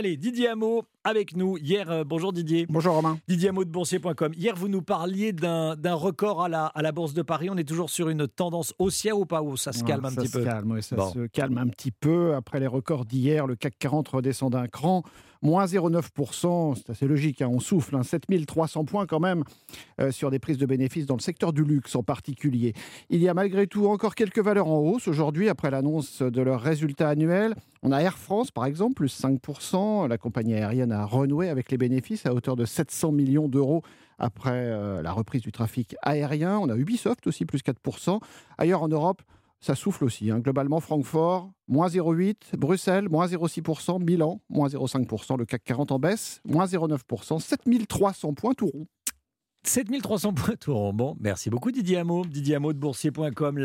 Allez, Didier Hameau avec nous. Hier, euh, bonjour Didier. Bonjour Romain. Didier de boursier.com. Hier, vous nous parliez d'un record à la, à la Bourse de Paris. On est toujours sur une tendance haussière ou pas Ou ça se calme un petit peu calme, oui, ça Bon. se calme un petit peu. Après les records d'hier, le CAC 40 redescend d'un cran. Moins 0,9%, c'est assez logique, hein, on souffle. Hein, 7300 points quand même euh, sur des prises de bénéfices dans le secteur du luxe en particulier. Il y a malgré tout encore quelques valeurs en hausse aujourd'hui après l'annonce de leurs résultats annuels. On a Air France par exemple, plus 5%. La compagnie aérienne a renoué avec les bénéfices à hauteur de 700 millions d'euros après euh, la reprise du trafic aérien. On a Ubisoft aussi, plus 4%. Ailleurs en Europe, ça souffle aussi. hein. Globalement, Francfort, moins 0,8%, Bruxelles, moins 0,6%, Milan, moins 0,5%, le CAC 40 en baisse, moins 0,9%, 7300 points tout rond. 7300 points tout rond. Bon, merci beaucoup Didier Hameau. Didier de boursier.com.